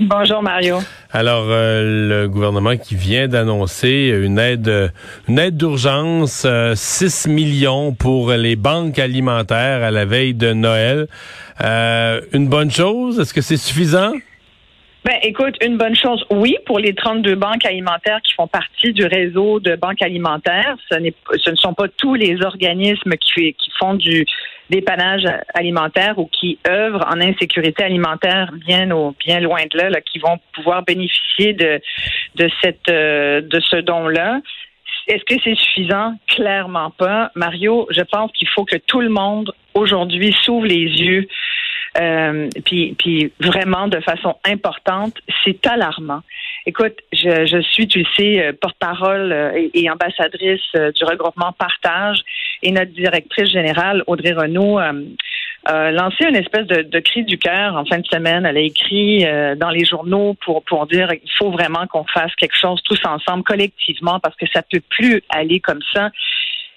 Bonjour Mario. Alors, euh, le gouvernement qui vient d'annoncer une aide, une aide d'urgence, euh, 6 millions pour les banques alimentaires à la veille de Noël. Euh, une bonne chose? Est-ce que c'est suffisant? Ben, écoute, une bonne chose, oui, pour les 32 banques alimentaires qui font partie du réseau de banques alimentaires. Ce, n'est, ce ne sont pas tous les organismes qui, qui font du dépannage alimentaire ou qui œuvrent en insécurité alimentaire bien au, bien loin de là, là qui vont pouvoir bénéficier de, de cette, euh, de ce don-là. Est-ce que c'est suffisant? Clairement pas. Mario, je pense qu'il faut que tout le monde aujourd'hui s'ouvre les yeux euh, puis, puis vraiment de façon importante, c'est alarmant. Écoute, je, je suis, tu sais, euh, porte-parole euh, et, et, ambassadrice du regroupement Partage et notre directrice générale, Audrey Renault, a lancé une espèce de, cri du cœur en fin de semaine. Elle a écrit dans les journaux pour, pour dire il faut vraiment qu'on fasse quelque chose tous ensemble, collectivement, parce que ça peut plus aller comme ça.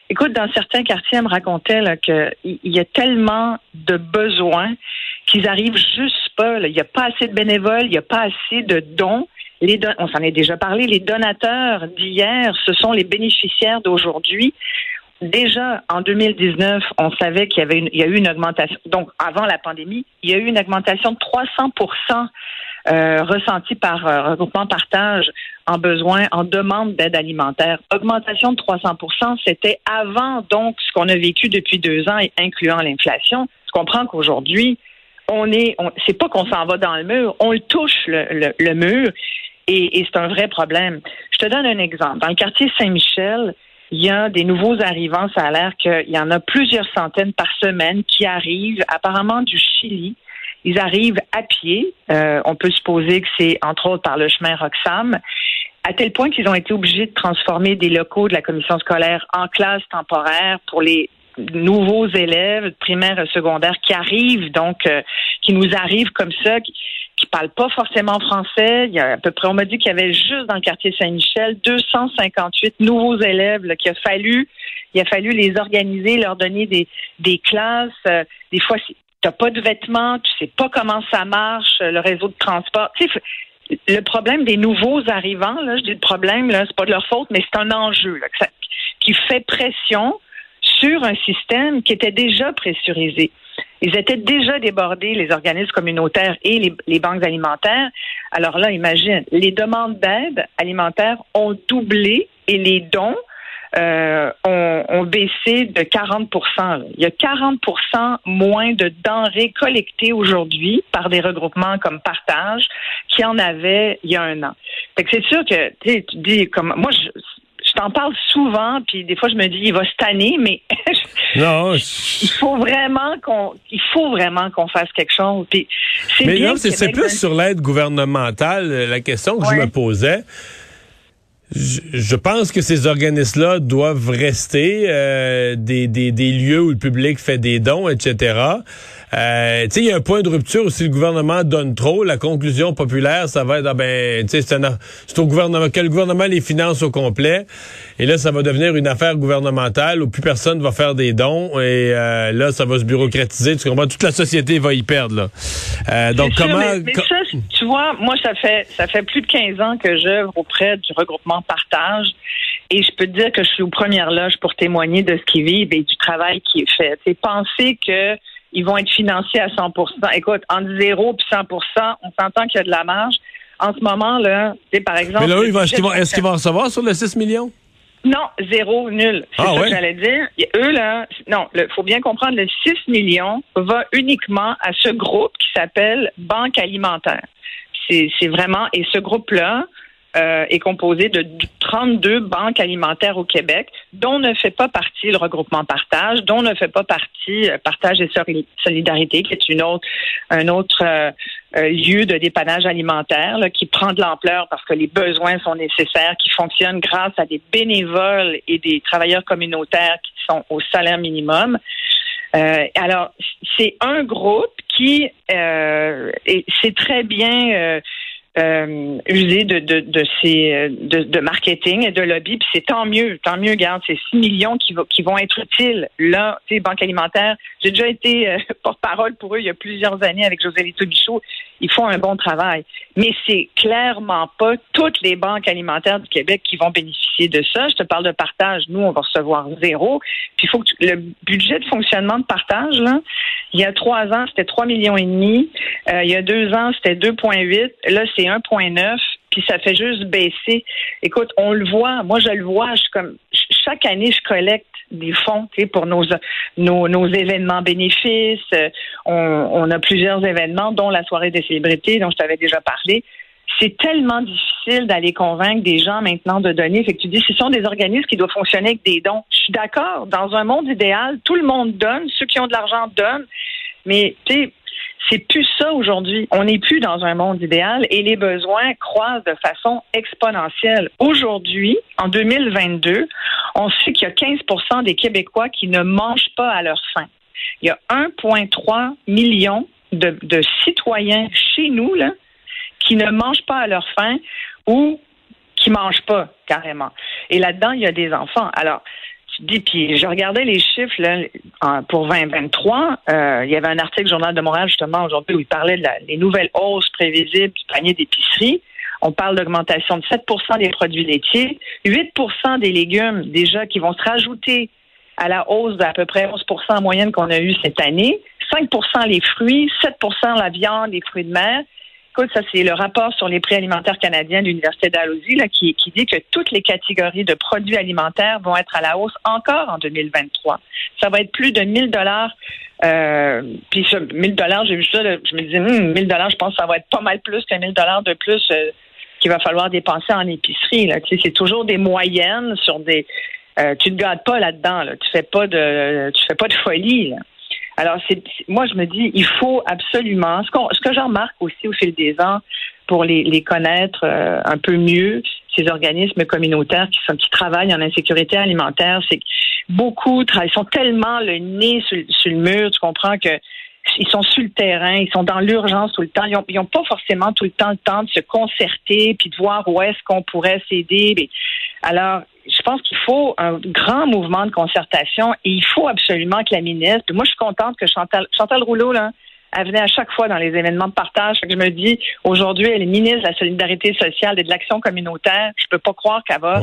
Écoute, dans certains quartiers, elle me racontait qu'il y a tellement de besoins qu'ils arrivent juste pas. Il n'y a pas assez de bénévoles, il n'y a pas assez de dons. On s'en est déjà parlé. Les donateurs d'hier, ce sont les bénéficiaires d'aujourd'hui. Déjà en 2019, on savait qu'il y avait une, il y a eu une augmentation. Donc avant la pandémie, il y a eu une augmentation de 300% euh, ressentie par euh, regroupement partage en besoin, en demande d'aide alimentaire. Augmentation de 300% c'était avant donc ce qu'on a vécu depuis deux ans, incluant l'inflation. Tu comprends qu'aujourd'hui, on est, on, c'est pas qu'on s'en va dans le mur, on le touche le, le, le mur et, et c'est un vrai problème. Je te donne un exemple. Dans le quartier Saint-Michel, il y a des nouveaux arrivants. Ça a l'air qu'il y en a plusieurs centaines par semaine qui arrivent, apparemment du Chili. Ils arrivent à pied. Euh, on peut supposer que c'est entre autres par le chemin Roxham, à tel point qu'ils ont été obligés de transformer des locaux de la commission scolaire en classe temporaire pour les nouveaux élèves primaires et secondaires qui arrivent, donc euh, qui nous arrivent comme ça, qui parlent pas forcément français. Il y a à peu près, on m'a dit qu'il y avait juste dans le quartier Saint-Michel 258 nouveaux élèves là, qu'il a fallu, il a fallu les organiser, leur donner des, des classes. Euh, des fois, t'as pas de vêtements, tu sais pas comment ça marche, le réseau de transport. Tu sais, le problème des nouveaux arrivants, là, je dis le problème, là, c'est pas de leur faute, mais c'est un enjeu là, qui fait pression sur un système qui était déjà pressurisé. Ils étaient déjà débordés, les organismes communautaires et les, les banques alimentaires. Alors là, imagine, les demandes d'aide alimentaire ont doublé et les dons euh, ont, ont, baissé de 40% Il y a 40% moins de denrées collectées aujourd'hui par des regroupements comme Partage qu'il y en avait il y a un an. Fait que c'est sûr que tu dis comme moi je je t'en parle souvent, puis des fois je me dis il va se tanner, mais non, il faut vraiment qu'on il faut vraiment qu'on fasse quelque chose. Puis c'est mais bien non, c'est plus sur l'aide gouvernementale la question que ouais. je me posais. Je, je pense que ces organismes-là doivent rester euh, des, des, des lieux où le public fait des dons, etc. Euh, tu sais, il y a un point de rupture où si le gouvernement donne trop, la conclusion populaire, ça va être, ah ben, tu sais, c'est au gouvernement, que le gouvernement les finance au complet? Et là, ça va devenir une affaire gouvernementale où plus personne va faire des dons et euh, là, ça va se bureaucratiser. Tu comprends? Toute la société va y perdre, là. Euh, donc, sûr, comment... Mais, mais ça, tu vois, moi, ça fait, ça fait plus de 15 ans que j'œuvre auprès du regroupement Partage. Et je peux te dire que je suis aux premières loges pour témoigner de ce qu'ils vivent et du travail qui est fait. C'est penser que ils vont être financés à 100% Écoute, entre 0 et 100% on s'entend qu'il y a de la marge. En ce moment, là, par exemple... Mais là, eux, est-ce qu'ils vont, est qu vont recevoir sur le 6 millions? Non, zéro, nul. C'est ah, ça ouais? que j'allais dire. Et eux, là, non, il faut bien comprendre, le 6 millions va uniquement à ce groupe qui s'appelle Banque alimentaire. C'est vraiment, et ce groupe-là, euh, est composé de 32 banques alimentaires au Québec, dont ne fait pas partie le regroupement Partage, dont ne fait pas partie euh, Partage et Solidarité, qui est une autre, un autre euh, lieu de dépannage alimentaire là, qui prend de l'ampleur parce que les besoins sont nécessaires, qui fonctionne grâce à des bénévoles et des travailleurs communautaires qui sont au salaire minimum. Alors, c'est un groupe qui euh, c'est très bien euh, euh, user de, de, de, ces, de, de, marketing et de lobby. Puis c'est tant mieux, tant mieux, garde, c'est 6 millions qui, qui vont être utiles. Là, tu sais, Banque alimentaire, j'ai déjà été euh, porte-parole pour eux il y a plusieurs années avec José Lito Bichot. Ils font un bon travail. Mais c'est clairement pas toutes les banques alimentaires du Québec qui vont bénéficier de ça. Je te parle de partage. Nous, on va recevoir zéro. Puis faut que le budget de fonctionnement de partage, là, il y a trois ans, c'était 3 millions et demi. Euh, il y a deux ans, c'était 2,8. Là, c'est 1,9 puis ça fait juste baisser. Écoute, on le voit, moi je le vois, je comme chaque année je collecte des fonds pour nos, événements bénéfices. Euh, on, a plusieurs événements, dont la soirée des célébrités dont je t'avais déjà parlé. C'est tellement difficile d'aller convaincre des gens maintenant de donner. Tu dis, ce sont des organismes qui doivent fonctionner avec des dons. Je suis d'accord. Dans un monde idéal, tout le monde donne. Ceux qui ont de l'argent donnent. Mais, tu sais, c'est plus ça aujourd'hui. On n'est plus dans un monde idéal et les besoins croissent de façon exponentielle. Aujourd'hui, en 2022, on sait qu'il y a 15% des Québécois qui ne mangent pas à leur faim. Il y a 1,3 million de, de, citoyens chez nous qui ne mangent pas à leur faim ou qui mangent pas carrément. Et là-dedans, il y a des enfants. Alors, puis je regardais les chiffres là, pour 2023. Euh, il y avait un article Journal de Montréal justement aujourd'hui où il parlait des nouvelles hausses prévisibles du panier d'épicerie. On parle d'augmentation de 7% des produits laitiers, 8% des légumes déjà qui vont se rajouter à la hausse d'à peu près 11 en moyenne qu'on a eue cette année, 5% les fruits, 7% la viande, les fruits de mer ça, c'est le rapport sur les prix alimentaires canadiens de l'Université d'Alhousie qui, dit que toutes les catégories de produits alimentaires vont être à la hausse encore en 2023. Ça va être plus de 1000 dollars. Euh, puis 1000 dollars, j'ai vu ça, je me disais, 1000 hmm, dollars, je pense que ça va être pas mal plus que 1000 dollars de plus euh, qu'il va falloir dépenser en épicerie. Là. c'est toujours des moyennes sur des. Euh, tu ne gâtes pas là-dedans. Là. Tu fais pas de, tu fais pas de folie. Alors, c'est, moi, je me dis, il faut absolument, ce, ce que j'en remarque aussi au fil des ans, pour les, les connaître euh, un peu mieux, ces organismes communautaires qui, sont, qui travaillent en insécurité alimentaire, c'est que beaucoup travaillent, sont tellement le nez sur, sur le mur, tu comprends que ils sont sur le terrain, ils sont dans l'urgence tout le temps. Ils n'ont pas forcément tout le temps le temps de se concerter puis de voir où est-ce qu'on pourrait s'aider. Alors, je pense qu'il faut un grand mouvement de concertation et il faut absolument que la ministre. Moi, je suis contente que Chantal, Chantal Rouleau, là, elle venait à chaque fois dans les événements de partage. je me dis, aujourd'hui, elle est ministre de la solidarité sociale et de l'action communautaire. Je peux pas croire qu'elle va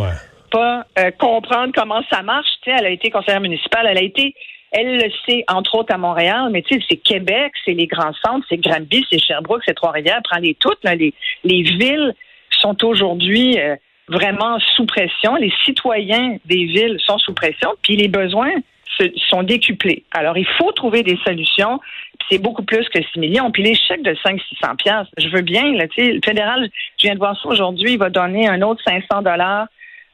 pas euh, comprendre comment ça marche. Tu sais, elle a été conseillère municipale, elle a été, elle le sait, entre autres à Montréal, mais tu sais, c'est Québec, c'est les grands centres, c'est Granby, c'est Sherbrooke, c'est Trois-Rivières, prends-les toutes. Là, les, les villes sont aujourd'hui euh, vraiment sous pression. Les citoyens des villes sont sous pression, puis les besoins se, sont décuplés. Alors, il faut trouver des solutions. C'est beaucoup plus que 6 millions. Puis les chèques de 500-600 piastres, je veux bien. Là, le fédéral, je viens de voir ça aujourd'hui, il va donner un autre 500 dollars.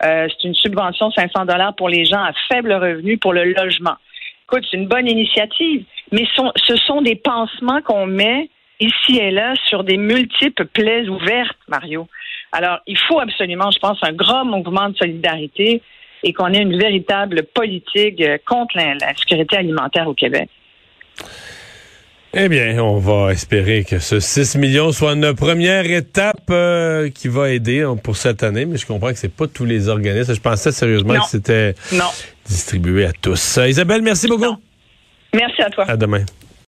Euh, c'est une subvention de 500 dollars pour les gens à faible revenu pour le logement. Écoute, c'est une bonne initiative, mais ce sont des pansements qu'on met ici et là sur des multiples plaies ouvertes, Mario. Alors, il faut absolument, je pense, un grand mouvement de solidarité et qu'on ait une véritable politique euh, contre la, sécurité alimentaire au Québec. Eh bien, on va espérer que ce 6 millions soit une première étape euh, qui va aider hein, pour cette année, mais je comprends que c'est pas tous les organismes. Je pensais sérieusement que c'était distribué à tous. Isabelle, merci beaucoup. Merci à toi. À demain.